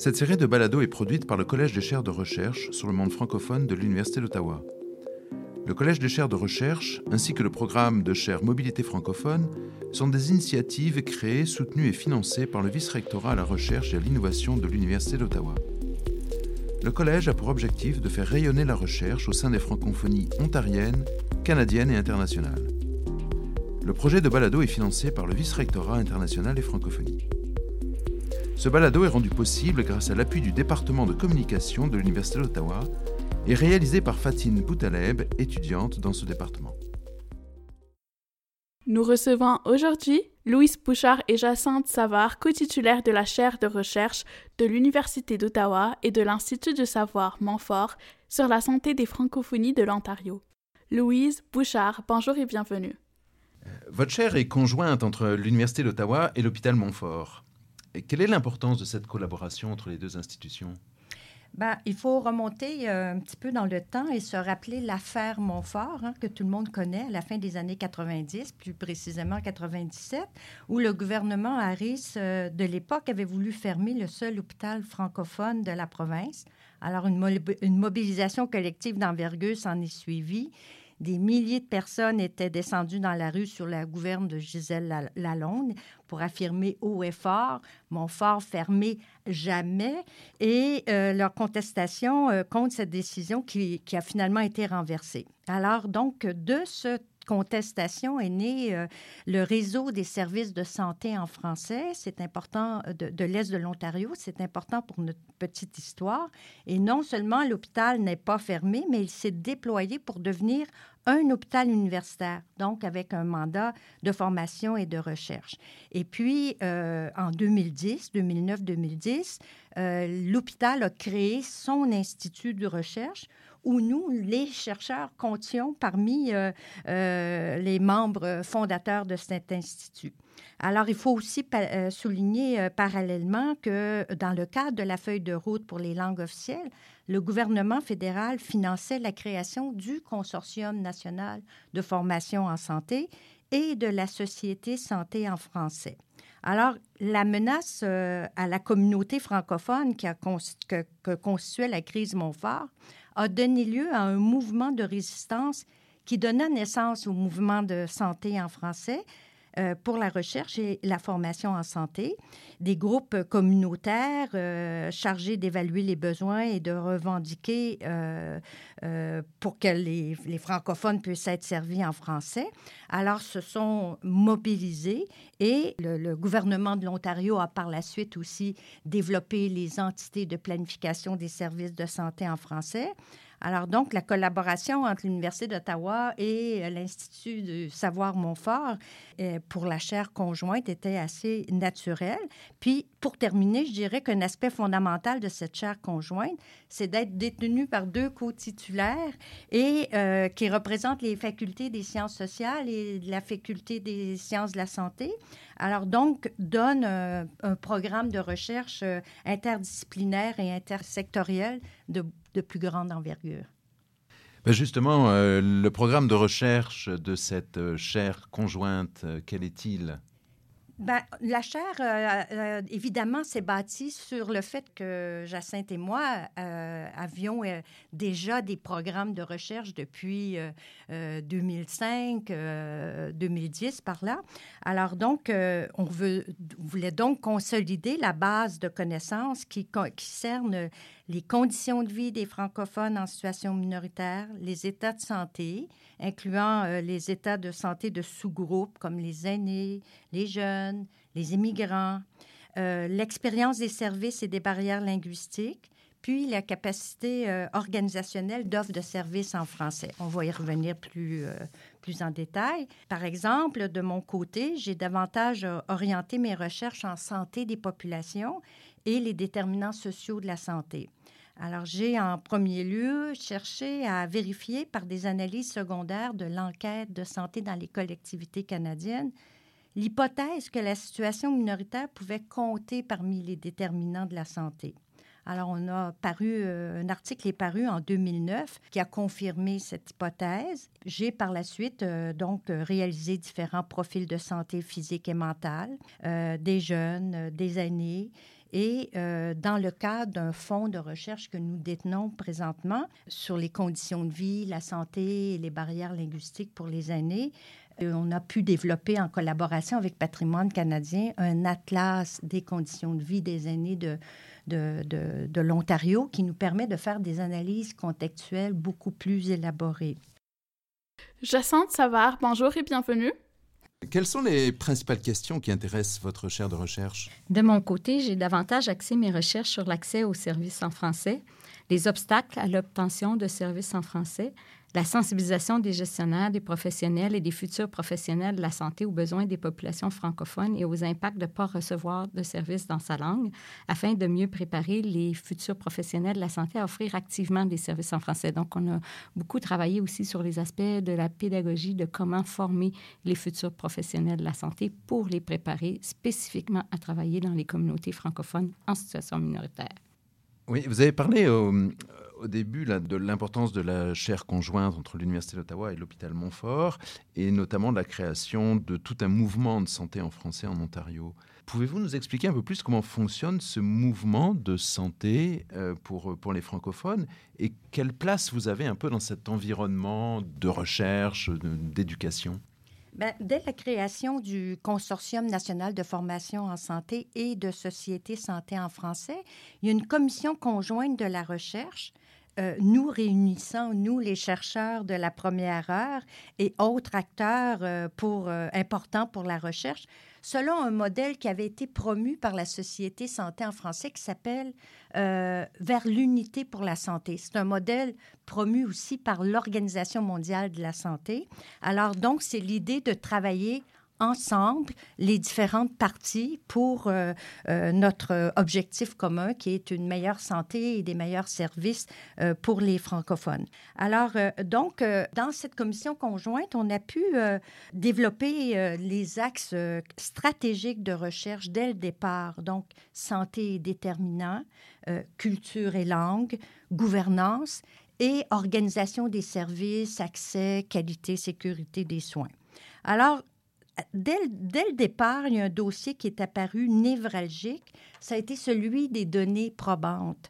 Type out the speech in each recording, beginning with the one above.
Cette série de balados est produite par le Collège des chaires de recherche sur le monde francophone de l'Université d'Ottawa. Le Collège des chaires de recherche ainsi que le programme de chaires Mobilité francophone sont des initiatives créées, soutenues et financées par le vice-rectorat à la recherche et à l'innovation de l'Université d'Ottawa. Le collège a pour objectif de faire rayonner la recherche au sein des francophonies ontariennes, canadiennes et internationales. Le projet de balado est financé par le vice-rectorat international et francophonie. Ce balado est rendu possible grâce à l'appui du département de communication de l'Université d'Ottawa et réalisé par Fatine Boutaleb, étudiante dans ce département. Nous recevons aujourd'hui Louise Bouchard et Jacinthe Savard, co-titulaires de la chaire de recherche de l'Université d'Ottawa et de l'Institut de savoir Montfort sur la santé des francophonies de l'Ontario. Louise Bouchard, bonjour et bienvenue. Votre chaire est conjointe entre l'Université d'Ottawa et l'hôpital Montfort quelle est l'importance de cette collaboration entre les deux institutions? Ben, il faut remonter euh, un petit peu dans le temps et se rappeler l'affaire Montfort, hein, que tout le monde connaît à la fin des années 90, plus précisément 97, où le gouvernement Harris euh, de l'époque avait voulu fermer le seul hôpital francophone de la province. Alors, une, une mobilisation collective d'envergure s'en est suivie des milliers de personnes étaient descendues dans la rue sur la gouverne de Gisèle Lalonde pour affirmer haut et fort mon fort fermé jamais et euh, leur contestation euh, contre cette décision qui, qui, a finalement été renversée. Alors donc de ce contestation est né euh, le réseau des services de santé en français. C'est important euh, de, l'Est de l'Ontario. C'est important pour notre petite histoire. Et non seulement l'hôpital n'est pas fermé, mais il s'est déployé pour devenir un hôpital universitaire, donc avec un mandat de formation et de recherche. Et puis, euh, en 2010, 2009-2010, l'hôpital a créé son institut de recherche où nous, les chercheurs, comptions parmi euh, euh, les membres fondateurs de cet institut. Alors, il faut aussi euh, souligner parallèlement que dans le cadre de la feuille de route pour les langues officielles, le gouvernement fédéral finançait la création du Consortium national de formation en santé et de la Société santé en français. Alors, la menace à la communauté francophone qui a que, que constituait la crise Montfort a donné lieu à un mouvement de résistance qui donna naissance au mouvement de santé en français, euh, pour la recherche et la formation en santé, des groupes communautaires euh, chargés d'évaluer les besoins et de revendiquer euh, pour que les, francophones puissent être servis en français. Alors, se sont mobilisés et le gouvernement de l'Ontario a par la suite aussi développé les entités de planification des services de santé en français. Alors donc, la collaboration entre l'Université d'Ottawa et euh, l'Institut du savoir Montfort euh, pour la chaire conjointe était assez naturelle. Puis, pour terminer, je dirais qu'un aspect fondamental de cette chaire conjointe, c'est d'être détenu par deux co-titulaires et euh, qui représentent les facultés des sciences sociales et la faculté des sciences de la santé. Alors donc, donne un programme de recherche interdisciplinaire et intersectoriel de de plus grande envergure. Ben justement, euh, le programme de recherche de cette euh, chaire conjointe, euh, quel est-il? Ben, la chaire, euh, euh, évidemment, s'est bâtie sur le fait que Jacinthe et moi euh, avions déjà des programmes de recherche depuis 2005, 2010 par là. Alors donc, on, veut, voulait donc consolider la base de connaissances qui, qui cerne les conditions de vie des francophones en situation minoritaire, les états de santé, incluant les états de santé de sous-groupes comme les aînés, les jeunes, les immigrants, euh, l'expérience des services et des barrières linguistiques, puis la capacité euh, organisationnelle d'offres de services en français. On va y revenir plus, euh, plus en détail. Par exemple, de mon côté, j'ai davantage orienté mes recherches en santé des populations et les déterminants sociaux de la santé. Alors, j'ai en premier lieu cherché à vérifier par des analyses secondaires de l'enquête de santé dans les collectivités canadiennes l'hypothèse que la situation minoritaire pouvait compter parmi les déterminants de la santé. Alors, on a paru, euh, un article est paru en 2009 qui a confirmé cette hypothèse. J'ai par la suite euh, donc réalisé différents profils de santé physique et mentale, euh, des jeunes, des aînés, Et euh, dans le cadre d'un fonds de recherche que nous détenons présentement sur les conditions de vie, la santé et les barrières linguistiques pour les aînés, euh, on a pu développer en collaboration avec Patrimoine canadien un atlas des conditions de vie des aînés de, de, de, de l'Ontario qui nous permet de faire des analyses contextuelles beaucoup plus élaborées. Jacinthe Savard, bonjour et bienvenue. Quelles sont les principales questions qui intéressent votre chaire de recherche? De mon côté, j'ai davantage axé mes recherches sur l'accès aux services en français, les obstacles à l'obtention de services en français, la sensibilisation des gestionnaires, des professionnels et des futurs professionnels de la santé aux besoins des populations francophones et aux impacts de ne pas recevoir de services dans sa langue, afin de mieux préparer les futurs professionnels de la santé à offrir activement des services en français. Donc, on a beaucoup travaillé aussi sur les aspects de la pédagogie, de comment former les futurs professionnels de la santé pour les préparer spécifiquement à travailler dans les communautés francophones en situation minoritaire. Oui, vous avez parlé au, au début de l'importance de la chaire conjointe entre l'Université d'Ottawa et l'hôpital Montfort, et notamment de la création de tout un mouvement de santé en français en Ontario. Pouvez-vous nous expliquer un peu plus comment fonctionne ce mouvement de santé euh, pour, pour les francophones et quelle place vous avez un peu dans cet environnement de recherche, d'éducation? Bien, dès la création du Consortium national de formation en santé et de Société santé en français, il y a une commission conjointe de la recherche euh, nous réunissant, nous, les chercheurs de la première heure et autres acteurs euh, pour, euh, importants pour la recherche, selon un modèle qui avait été promu par la Société santé en français qui s'appelle Vers l'unité pour la santé. C'est un modèle promu aussi par l'Organisation mondiale de la santé. Alors, donc, c'est l'idée de travailler ensemble les différentes parties pour euh, euh, notre objectif commun qui est une meilleure santé et des meilleurs services euh, pour les francophones. Alors, donc, dans cette commission conjointe, on a pu développer les axes stratégiques de recherche dès le départ, donc santé et déterminant, culture et langue, gouvernance et organisation des services, accès, qualité, sécurité des soins. Alors, dès, dès, le départ, il y a un dossier qui est apparu névralgique. Ça a été celui des données probantes.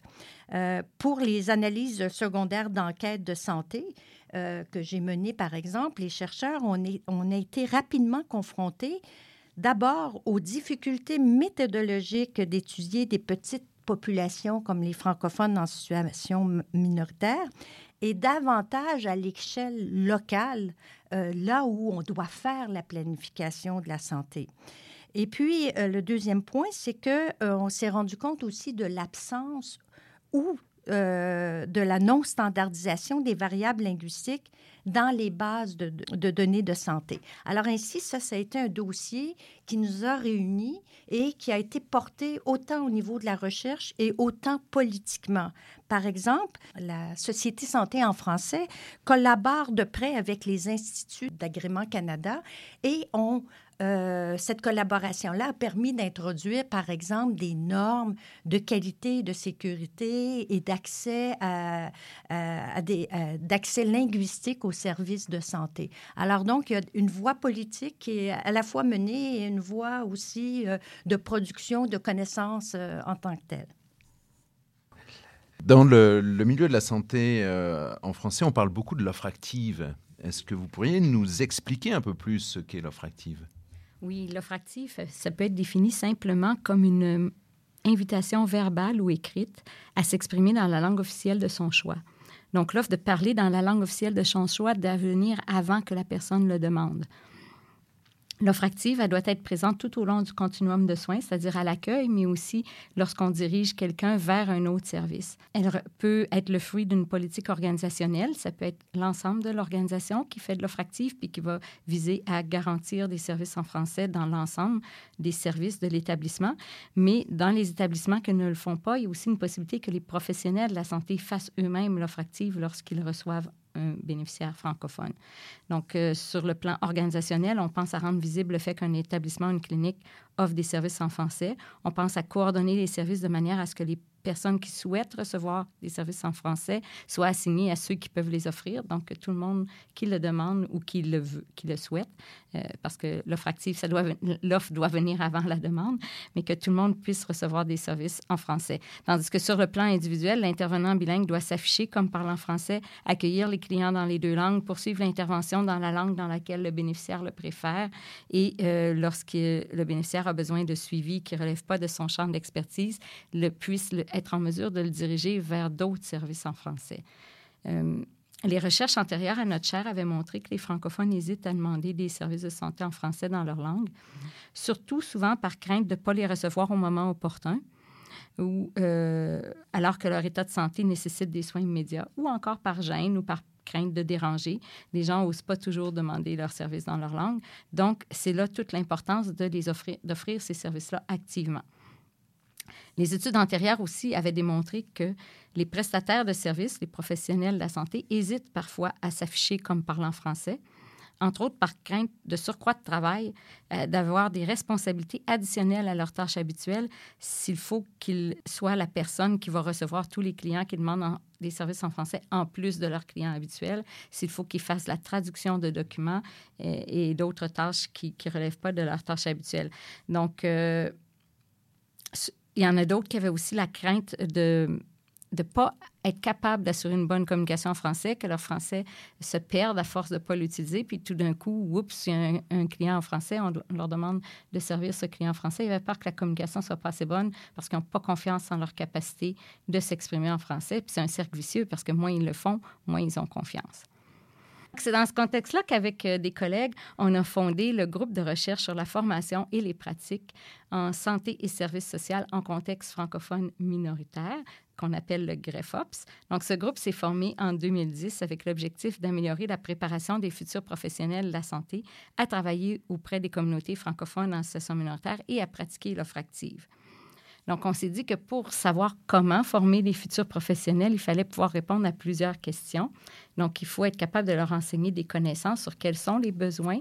Euh, pour les analyses secondaires d'enquête de santé euh, que j'ai menées, par exemple, les chercheurs, on, est, on été rapidement confrontés d'abord aux difficultés méthodologiques d'étudier des petites populations comme les francophones en situation minoritaire et davantage à l'échelle locale, euh, là où on doit faire la planification de la santé. Et puis, euh, le deuxième point, c'est que euh, on s'est rendu compte aussi de l'absence ou euh, de la non-standardisation des variables linguistiques dans les bases de, données de santé. Alors ainsi, ça, ça a été un dossier qui nous a réunis et qui a été porté autant au niveau de la recherche et autant politiquement. Par exemple, la Société santé en français collabore de près avec les instituts d'agrément Canada et euh, cette collaboration-là a permis d'introduire, par exemple, des normes de qualité, de sécurité et d'accès à, à, à des, d'accès linguistique aux services de santé. Alors donc, il y a une voie politique qui est à la fois menée et une voie aussi euh, de production de connaissances euh, en tant que telle. Dans le, le, milieu de la santé euh, en français, on parle beaucoup de l'offre active. Est-ce que vous pourriez nous expliquer un peu plus ce qu'est l'offre active? Oui, l'offre active, ça peut être défini simplement comme une invitation verbale ou écrite à s'exprimer dans la langue officielle de son choix. Donc, l'offre de parler dans la langue officielle de son choix doit venir avant que la personne le demande. L'offre active, elle doit être présente tout au long du continuum de soins, c'est-à-dire à, l'accueil, mais aussi lorsqu'on dirige quelqu'un vers un autre service. Elle peut être le fruit d'une politique organisationnelle. Ça peut être l'ensemble de l'organisation qui fait de l'offre active puis qui va viser à garantir des services en français dans l'ensemble des services de l'établissement. Mais dans les établissements qui ne le font pas, il y a aussi une possibilité que les professionnels de la santé fassent eux-mêmes l'offre active lorsqu'ils reçoivent un bénéficiaire francophone. Donc, euh, sur le plan organisationnel, on pense à rendre visible le fait qu'un établissement, une clinique offre des services en français. On pense à coordonner les services de manière à ce que les personnes qui souhaitent recevoir des services en français soient assignées à ceux qui peuvent les offrir, donc tout le monde qui le demande ou qui le, veut, qui le souhaite euh, parce que l'offre active, doit, l'offre doit venir avant la demande, mais que tout le monde puisse recevoir des services en français. Tandis que sur le plan individuel, l'intervenant bilingue doit s'afficher comme parlant français, accueillir les clients dans les deux langues, poursuivre l'intervention dans la langue dans laquelle le bénéficiaire le préfère et euh, lorsque le bénéficiaire a besoin de suivi qui ne relève pas de son champ d'expertise, puisse être en mesure de le diriger vers d'autres services en français. Euh, les recherches antérieures à notre chaire avaient montré que les francophones hésitent à demander des services de santé en français dans leur langue, surtout souvent par crainte de ne pas les recevoir au moment opportun ou euh, alors que leur état de santé nécessite des soins immédiats, ou encore par gêne ou par crainte de déranger. Les gens n'osent pas toujours demander leurs services dans leur langue. Donc, c'est là toute l'importance de les offrir, d'offrir ces services-là activement. Les études antérieures aussi avaient démontré que les prestataires de services, les professionnels de la santé, hésitent parfois à s'afficher comme parlant français, entre autres par crainte de surcroît de travail, euh, d'avoir des responsabilités additionnelles à leurs tâches habituelles s'il faut qu'ils soient la personne qui va recevoir tous les clients qui demandent des services en français en plus de leurs clients habituels, s'il faut qu'ils fassent la traduction de documents euh, et, d'autres tâches qui ne relèvent pas de leurs tâches habituelles. Donc, euh, il y en a d'autres qui avaient aussi la crainte de ne pas être capable d'assurer une bonne communication en français, que leur français se perde à force de ne pas l'utiliser, puis tout d'un coup, oups, il y a un, client en français, on, leur demande de servir ce client en français. Ils avaient peur que la communication soit pas assez bonne parce qu'ils n'ont pas confiance en leur capacité de s'exprimer en français. Puis c'est un cercle vicieux parce que moins ils le font, moins ils ont confiance. C'est dans ce contexte-là qu'avec euh, des collègues, on a fondé le groupe de recherche sur la formation et les pratiques en santé et services sociaux en contexte francophone minoritaire, qu'on appelle le GREFOPS. Donc, ce groupe s'est formé en 2010 avec l'objectif d'améliorer la préparation des futurs professionnels de la santé à travailler auprès des communautés francophones en situation minoritaire et à pratiquer l'offre active. Donc, on s'est dit que pour savoir comment former les futurs professionnels, il fallait pouvoir répondre à plusieurs questions. Donc, il faut être capable de leur enseigner des connaissances sur quels sont les besoins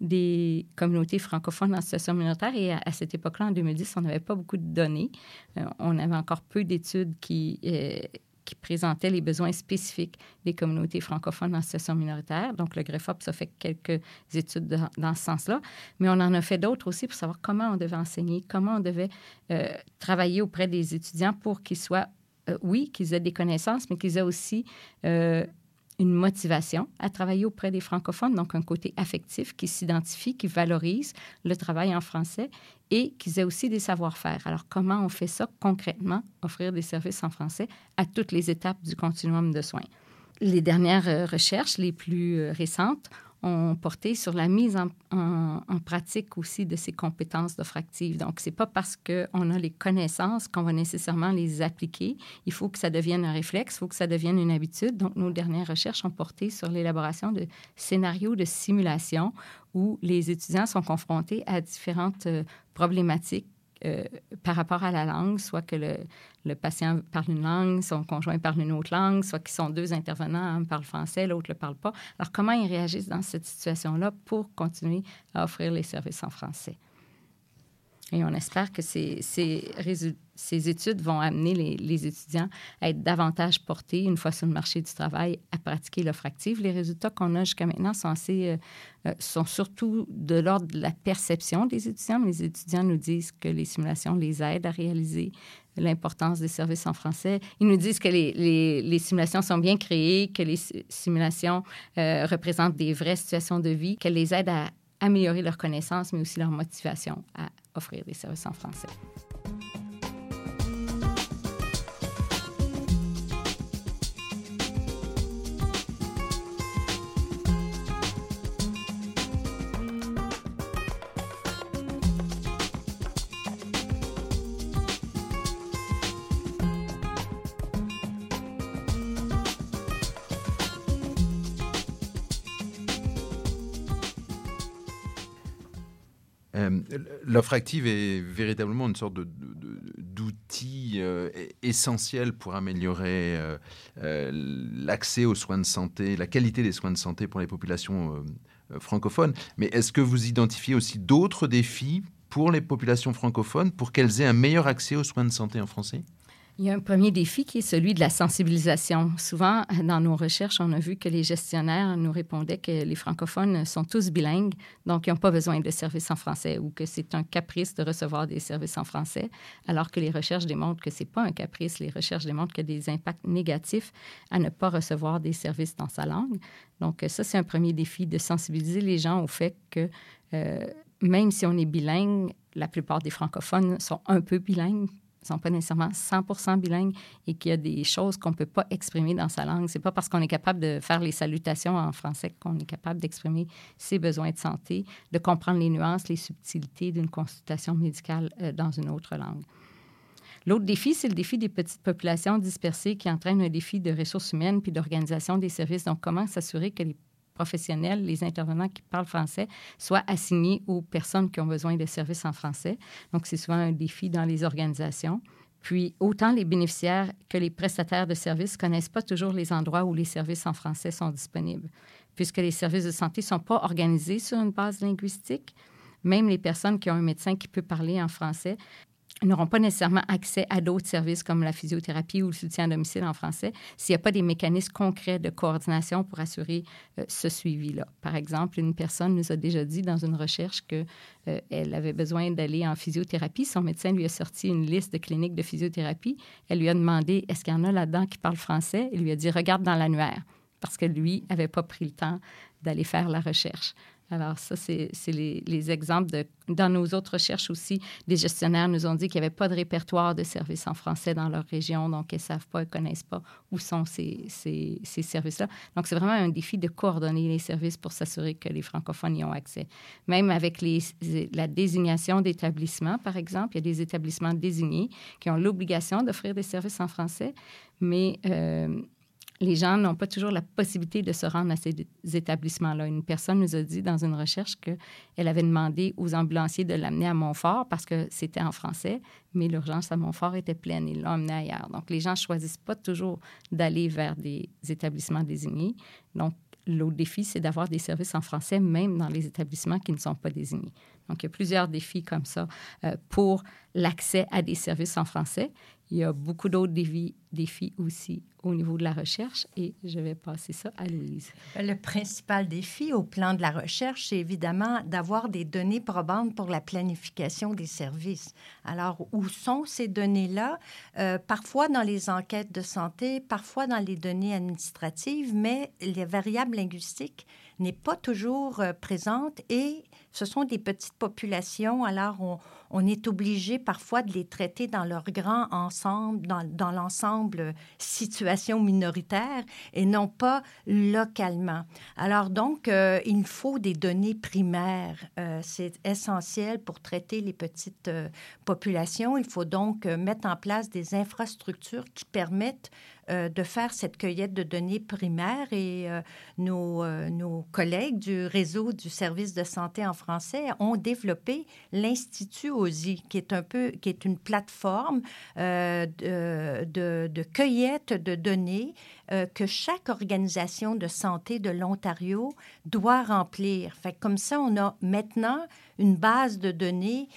des communautés francophones en situation minoritaire. Et à, cette époque-là, en 2010, on n'avait pas beaucoup de données. Euh, on avait encore peu d'études qui, euh, qui présentaient les besoins spécifiques des communautés francophones en situation minoritaire. Donc, le GREFOP, a fait quelques études dans ce sens-là, mais on en a fait d'autres aussi pour savoir comment on devait enseigner, comment on devait euh, travailler auprès des étudiants pour qu'ils soient, euh, oui, qu'ils aient des connaissances, mais qu'ils aient aussi euh, une motivation à travailler auprès des francophones, donc un côté affectif qui s'identifie, qui valorise le travail en français et qu'ils aient aussi des savoir-faire. Alors, comment on fait ça concrètement, offrir des services en français à toutes les étapes du continuum de soins? Les dernières euh, recherches, les plus euh, récentes, ont porté sur la mise en, pratique aussi de ces compétences d'offre active. Donc, c'est pas parce qu'on a les connaissances qu'on va nécessairement les appliquer. Il faut que ça devienne un réflexe, il faut que ça devienne une habitude. Donc, nos dernières recherches ont porté sur l'élaboration de scénarios de simulation où les étudiants sont confrontés à différentes euh, problématiques euh, par rapport à la langue, soit que le, patient parle une langue, son conjoint parle une autre langue, soit qu'ils sont deux intervenants, un parle français, l'autre ne le parle pas. Alors, comment ils réagissent dans cette situation-là pour continuer à offrir les services en français? Et on espère que ces, ces, études vont amener les, étudiants à être davantage portés, une fois sur le marché du travail, à pratiquer l'offre active. Les résultats qu'on a jusqu'à maintenant sont, assez, euh, euh, sont surtout de l'ordre de la perception des étudiants. Les étudiants nous disent que les simulations les aident à réaliser l'importance des services en français. Ils nous disent que les, les, les simulations sont bien créées, que les simulations euh, représentent des vraies situations de vie, qu'elles les aident à améliorer leurs connaissances, mais aussi leur motivation à offrir des services en français. L'offre active est véritablement une sorte d'outil euh, essentiel pour améliorer euh, euh, l'accès aux soins de santé, la qualité des soins de santé pour les populations francophones. Mais est-ce que vous identifiez aussi d'autres défis pour les populations francophones pour qu'elles aient un meilleur accès aux soins de santé en français? Il y a un premier défi qui est celui de la sensibilisation. Souvent, dans nos recherches, on a vu que les gestionnaires nous répondaient que les francophones sont tous bilingues, donc ils n'ont pas besoin de services en français ou que c'est un caprice de recevoir des services en français, alors que les recherches démontrent que ce n'est pas un caprice. Les recherches démontrent qu'il y a des impacts négatifs à ne pas recevoir des services dans sa langue. Donc ça, c'est un premier défi de sensibiliser les gens au fait que euh, même si on est bilingue, la plupart des francophones sont un peu bilingues ne sont pas nécessairement 100 bilingues et qu'il y a des choses qu'on ne peut pas exprimer dans sa langue. C'est pas parce qu'on est capable de faire les salutations en français qu'on est capable d'exprimer ses besoins de santé, de comprendre les nuances, les subtilités d'une consultation médicale euh, dans une autre langue. L'autre défi, c'est le défi des petites populations dispersées qui entraîne un défi de ressources humaines puis d'organisation des services. Donc, comment s'assurer que les professionnels, les intervenants qui parlent français, soient assignés aux personnes qui ont besoin de services en français. Donc, c'est souvent un défi dans les organisations. Puis, autant les bénéficiaires que les prestataires de services ne connaissent pas toujours les endroits où les services en français sont disponibles, puisque les services de santé ne sont pas organisés sur une base linguistique. Même les personnes qui ont un médecin qui peut parler en français n'auront pas nécessairement accès à d'autres services comme la physiothérapie ou le soutien à domicile en français s'il n'y a pas des mécanismes concrets de coordination pour assurer euh, ce suivi-là. Par exemple, une personne nous a déjà dit dans une recherche qu'elle euh, avait besoin d'aller en physiothérapie. Son médecin lui a sorti une liste de cliniques de physiothérapie. Elle lui a demandé est-ce qu'il y en a là-dedans qui parlent français? Il lui a dit regarde dans l'annuaire parce que lui n'avait pas pris le temps d'aller faire la recherche. Alors, ça, c'est les, exemples de... Dans nos autres recherches aussi, des gestionnaires nous ont dit qu'il n'y avait pas de répertoire de services en français dans leur région, donc ils ne savent pas, ils ne connaissent pas où sont ces, ces, ces services-là. Donc, c'est vraiment un défi de coordonner les services pour s'assurer que les francophones y ont accès. Même avec la désignation d'établissements, par exemple, il y a des établissements désignés qui ont l'obligation d'offrir des services en français, mais... Euh, les gens n'ont pas toujours la possibilité de se rendre à ces établissements-là. Une personne nous a dit dans une recherche qu'elle avait demandé aux ambulanciers de l'amener à Montfort parce que c'était en français, mais l'urgence à Montfort était pleine. Ils l'ont amené ailleurs. Donc, les gens ne choisissent pas toujours d'aller vers des établissements désignés. Donc, l'autre défi, c'est d'avoir des services en français, même dans les établissements qui ne sont pas désignés. Donc, il y a plusieurs défis comme ça euh, pour l'accès à des services en français. Il y a beaucoup d'autres défis, aussi au niveau de la recherche et je vais passer ça à Louise. Le principal défi au plan de la recherche, c'est évidemment d'avoir des données probantes pour la planification des services. Alors, où sont ces données-là? Euh, parfois dans les enquêtes de santé, parfois dans les données administratives, mais les variables linguistiques n'est pas toujours euh, présente et ce sont des petites populations, alors on, on est obligé parfois de les traiter dans leur grand ensemble, dans, l'ensemble situation minoritaire et non pas localement. Alors donc, euh, il faut des données primaires. Euh, c'est essentiel pour traiter les petites populations. Il faut donc mettre en place des infrastructures qui permettent euh, de faire cette cueillette de données primaires et euh, euh, nos, collègues du réseau du service de santé en français ont développé l'Institut Qui est un peu, qui est une plateforme de, de, de, cueillette de données que chaque organisation de santé de l'Ontario doit remplir. Comme ça, on a maintenant une base de données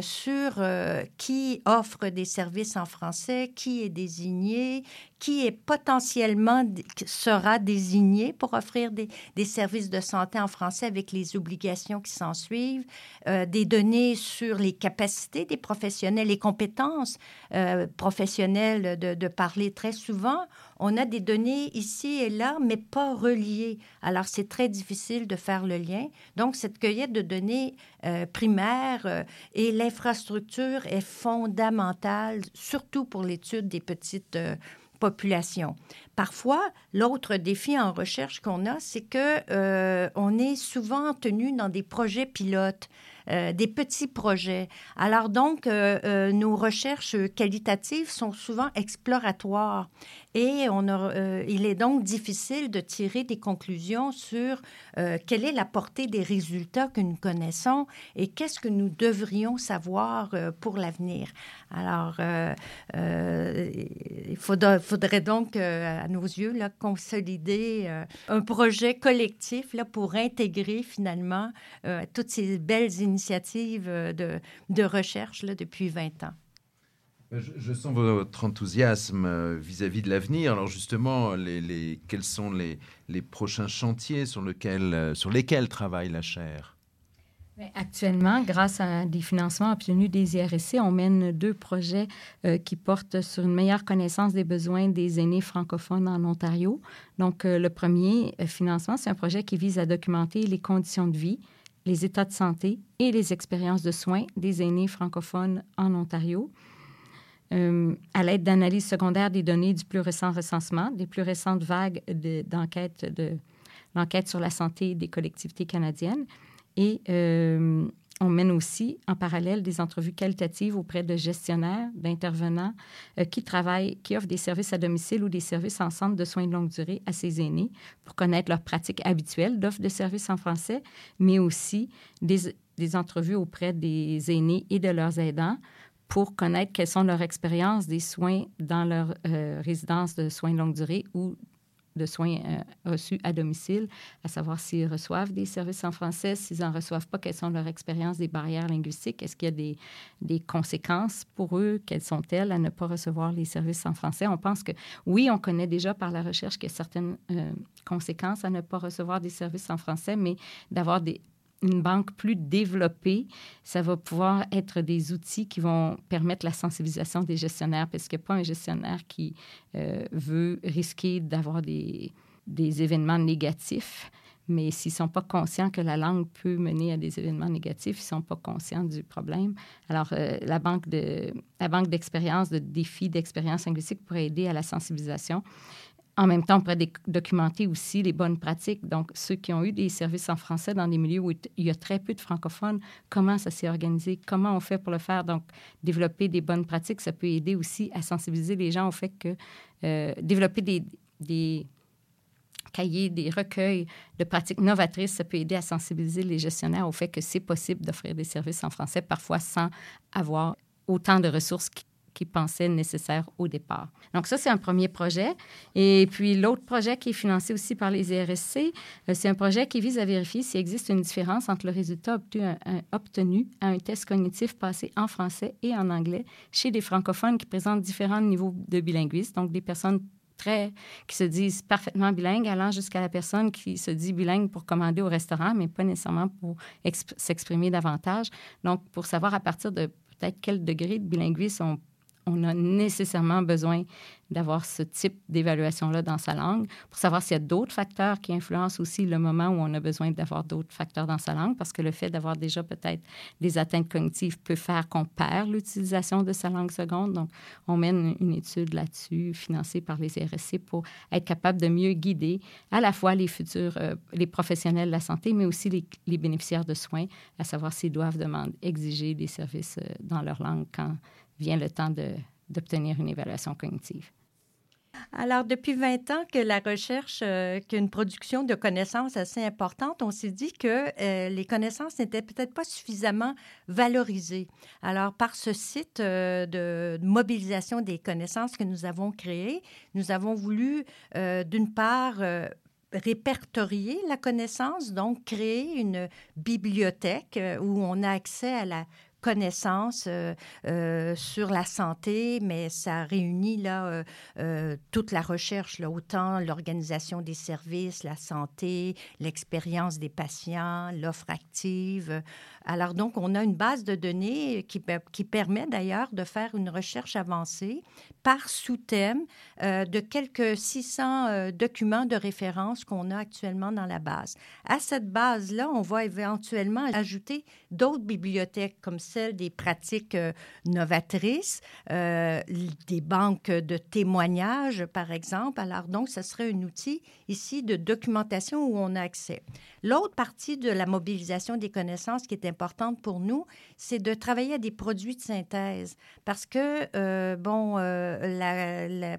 sur qui offre des services en français, qui est désigné, qui est potentiellement sera désigné pour offrir des, services de santé en français avec les obligations qui s'en suivent, euh, des données sur les capacités des professionnels, les compétences euh, professionnelles de, parler très souvent. On a des données ici et là, mais pas reliées. Alors, c'est très difficile de faire le lien. Donc, cette cueillette de données euh, primaires et l'infrastructure est fondamentale, surtout pour l'étude des petites population. Parfois, l'autre défi en recherche qu'on a, c'est que euh, on est souvent tenu dans des projets pilotes. Euh, des petits projets. Alors donc, euh, nos recherches qualitatives sont souvent exploratoires et on euh, il est donc difficile de tirer des conclusions sur euh, quelle est la portée des résultats que nous connaissons et qu'est-ce que nous devrions savoir euh, pour l'avenir. Alors, il faudra, faudrait donc, à nos yeux, là, consolider un projet collectif là, pour intégrer finalement toutes ces belles initiatives de, de recherche là, depuis 20 ans. Je, sens votre enthousiasme vis-à-vis de l'avenir. Alors justement, les, quels sont les, les prochains chantiers sur, lequel, sur lesquels travaille la chaire? Actuellement, grâce à des financements obtenus des IRSC, on mène deux projets euh, qui portent sur une meilleure connaissance des besoins des aînés francophones en Ontario. Donc, euh, le premier euh, financement, c'est un projet qui vise à documenter les conditions de vie, les états de santé et les expériences de soins des aînés francophones en Ontario. à l'aide d'analyses secondaires des données du plus récent recensement, des plus récentes vagues d'enquête de, l'enquête sur la santé des collectivités canadiennes et euh, on mène aussi en parallèle des entrevues qualitatives auprès de gestionnaires, d'intervenants euh, qui travaillent, qui offrent des services à domicile ou des services en centre de soins de longue durée à ces aînés pour connaître leurs pratiques habituelles d'offre de services en français, mais aussi des, entrevues auprès des aînés et de leurs aidants pour connaître quelles sont leurs expériences des soins dans leur euh, résidence de soins de longue durée ou de soins euh, reçus à domicile, à savoir s'ils reçoivent des services en français, s'ils n'en reçoivent pas, quelles sont leurs expériences des barrières linguistiques, est-ce qu'il y a des, des, conséquences pour eux, quelles sont-elles à ne pas recevoir les services en français? On pense que oui, on connaît déjà par la recherche qu'il y a certaines euh, conséquences à ne pas recevoir des services en français, mais d'avoir des, une banque plus développée, ça va pouvoir être des outils qui vont permettre la sensibilisation des gestionnaires, parce qu'il n'y a pas un gestionnaire qui euh, veut risquer d'avoir des, des événements négatifs. Mais s'ils ne sont pas conscients que la langue peut mener à des événements négatifs, ils ne sont pas conscients du problème. Alors, euh, la banque de la banque d'expérience, de défis d'expérience linguistique pourrait aider à la sensibilisation. En même temps, on pourrait documenter aussi les bonnes pratiques. Donc, ceux qui ont eu des services en français dans des milieux où il y a très peu de francophones, comment ça s'est organisé, comment on fait pour le faire? Donc, développer des bonnes pratiques, ça peut aider aussi à sensibiliser les gens au fait que euh, développer des, des cahiers, des recueils de pratiques novatrices, ça peut aider à sensibiliser les gestionnaires au fait que c'est possible d'offrir des services en français, parfois sans avoir autant de ressources qu'ils pensaient nécessaires au départ. Donc ça, c'est un premier projet. Et puis l'autre projet qui est financé aussi par les IRSC, euh, c'est un projet qui vise à vérifier s'il existe une différence entre le résultat obtenu, à un test cognitif passé en français et en anglais chez des francophones qui présentent différents niveaux de bilinguisme, donc des personnes très, qui se disent parfaitement bilingues, allant jusqu'à la personne qui se dit bilingue pour commander au restaurant, mais pas nécessairement pour s'exprimer davantage. Donc, pour savoir à partir de peut-être quel degré de bilinguisme on on a nécessairement besoin d'avoir ce type d'évaluation-là dans sa langue pour savoir s'il y a d'autres facteurs qui influencent aussi le moment où on a besoin d'avoir d'autres facteurs dans sa langue, parce que le fait d'avoir déjà peut-être des atteintes cognitives peut faire qu'on perd l'utilisation de sa langue seconde. Donc, on mène une étude là-dessus, financée par les RSC, pour être capable de mieux guider à la fois les futurs, euh, les professionnels de la santé, mais aussi les, les bénéficiaires de soins, à savoir s'ils doivent demander, exiger des services euh, dans leur langue quand vient le temps d'obtenir une évaluation cognitive. Alors, depuis 20 ans que la recherche, euh, qu'une production de connaissances assez importante, on s'est dit que euh, les connaissances n'étaient peut-être pas suffisamment valorisées. Alors, par ce site euh, de, mobilisation des connaissances que nous avons créé, nous avons voulu, d'une part, répertorier la connaissance, donc créer une bibliothèque où on a accès à la connaissances euh, euh, sur la santé, mais ça réunit là euh, toute la recherche, là, autant l'organisation des services, la santé, l'expérience des patients, l'offre active. Alors donc, on a une base de données qui, permet d'ailleurs de faire une recherche avancée par sous-thème de quelques 600 documents de référence qu'on a actuellement dans la base. À cette base-là, on va éventuellement ajouter d'autres bibliothèques comme celle des pratiques euh, novatrices, euh, des banques de témoignages, par exemple. Alors, donc, ce serait un outil ici de documentation où on a accès. L'autre partie de la mobilisation des connaissances qui est importante pour nous, c'est de travailler à des produits de synthèse parce que, euh, bon, la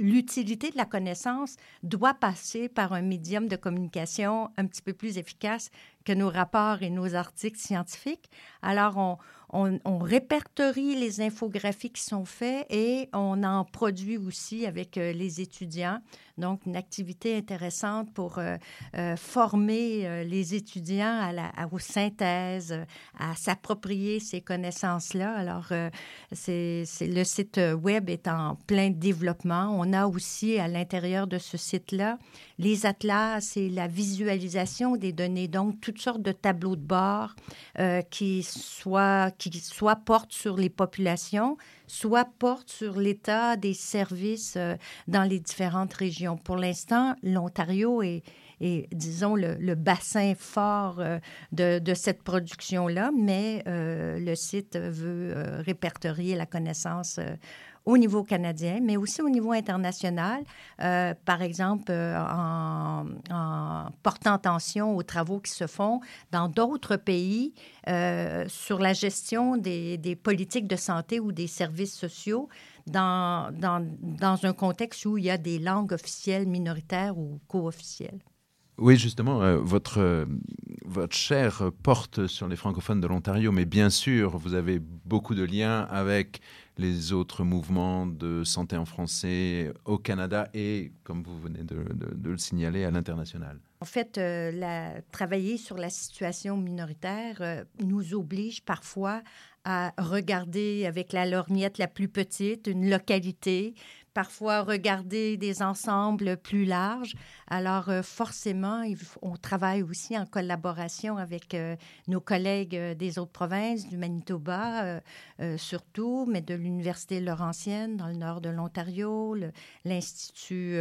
l'utilité de la connaissance doit passer par un médium de communication un petit peu plus efficace que nos rapports et nos articles scientifiques. Alors, on, on, répertorie les infographies qui sont faites et on en produit aussi avec euh, les étudiants. Donc, une activité intéressante pour euh, euh, former les étudiants à la, aux synthèses, à s'approprier ces connaissances-là. Alors, le site web est en plein développement. On a aussi à l'intérieur de ce site-là les atlas et la visualisation des données. Donc, toutes sortes de tableaux de bord qui soient qui soit porte sur les populations, soit porte sur l'état des services euh, dans les différentes régions. Pour l'instant, l'Ontario est, disons, le, bassin fort euh, de, cette production-là, mais euh, le site veut répertorier la connaissance au niveau canadien, mais aussi au niveau international, euh, par exemple euh, en, portant attention aux travaux qui se font dans d'autres pays euh, sur la gestion des, des, politiques de santé ou des services sociaux dans, dans, dans, un contexte où il y a des langues officielles minoritaires ou co-officielles. Oui, justement, votre, votre chaire porte sur les francophones de l'Ontario, mais bien sûr, vous avez beaucoup de liens avec les autres mouvements de santé en français au Canada et, comme vous venez de, le signaler, à l'international. En fait, euh, travailler sur la situation minoritaire euh, nous oblige parfois à regarder avec la lorgnette la plus petite une localité, parfois regarder des ensembles plus larges. Alors, euh, forcément, on travaille aussi en collaboration avec euh, nos collègues euh, des autres provinces, du Manitoba surtout, mais de l'Université Laurentienne dans le nord de l'Ontario, l'Institut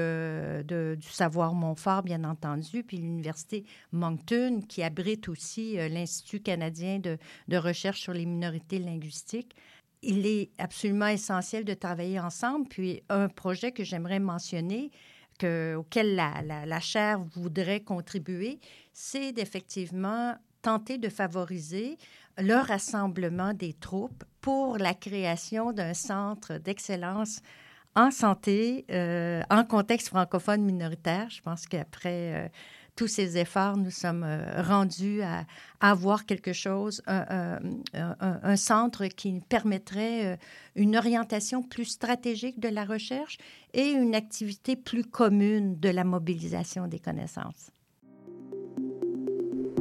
du savoir Montfort, bien entendu, puis l'Université Moncton, qui abrite aussi l'Institut canadien de, de recherche sur les minorités linguistiques il est absolument essentiel de travailler ensemble. Puis un projet que j'aimerais mentionner, que, auquel la, la, chaire voudrait contribuer, c'est d'effectivement tenter de favoriser le rassemblement des troupes pour la création d'un centre d'excellence en santé euh, en contexte francophone minoritaire. Je pense qu'après euh, tous ces efforts, nous sommes euh, rendus à, avoir quelque chose, un, centre qui permettrait euh, une orientation plus stratégique de la recherche et une activité plus commune de la mobilisation des connaissances.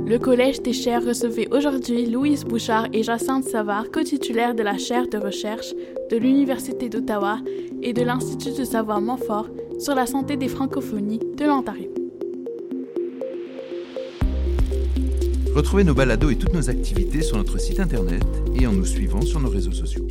Le Collège des chaires recevait aujourd'hui Louise Bouchard et Jacinthe Savard, co-titulaires de la chaire de recherche de l'Université d'Ottawa et de l'Institut de savoir Montfort sur la santé des francophonies de l'Ontario. Retrouvez nos balados et toutes nos activités sur notre site internet et en nous suivant sur nos réseaux sociaux.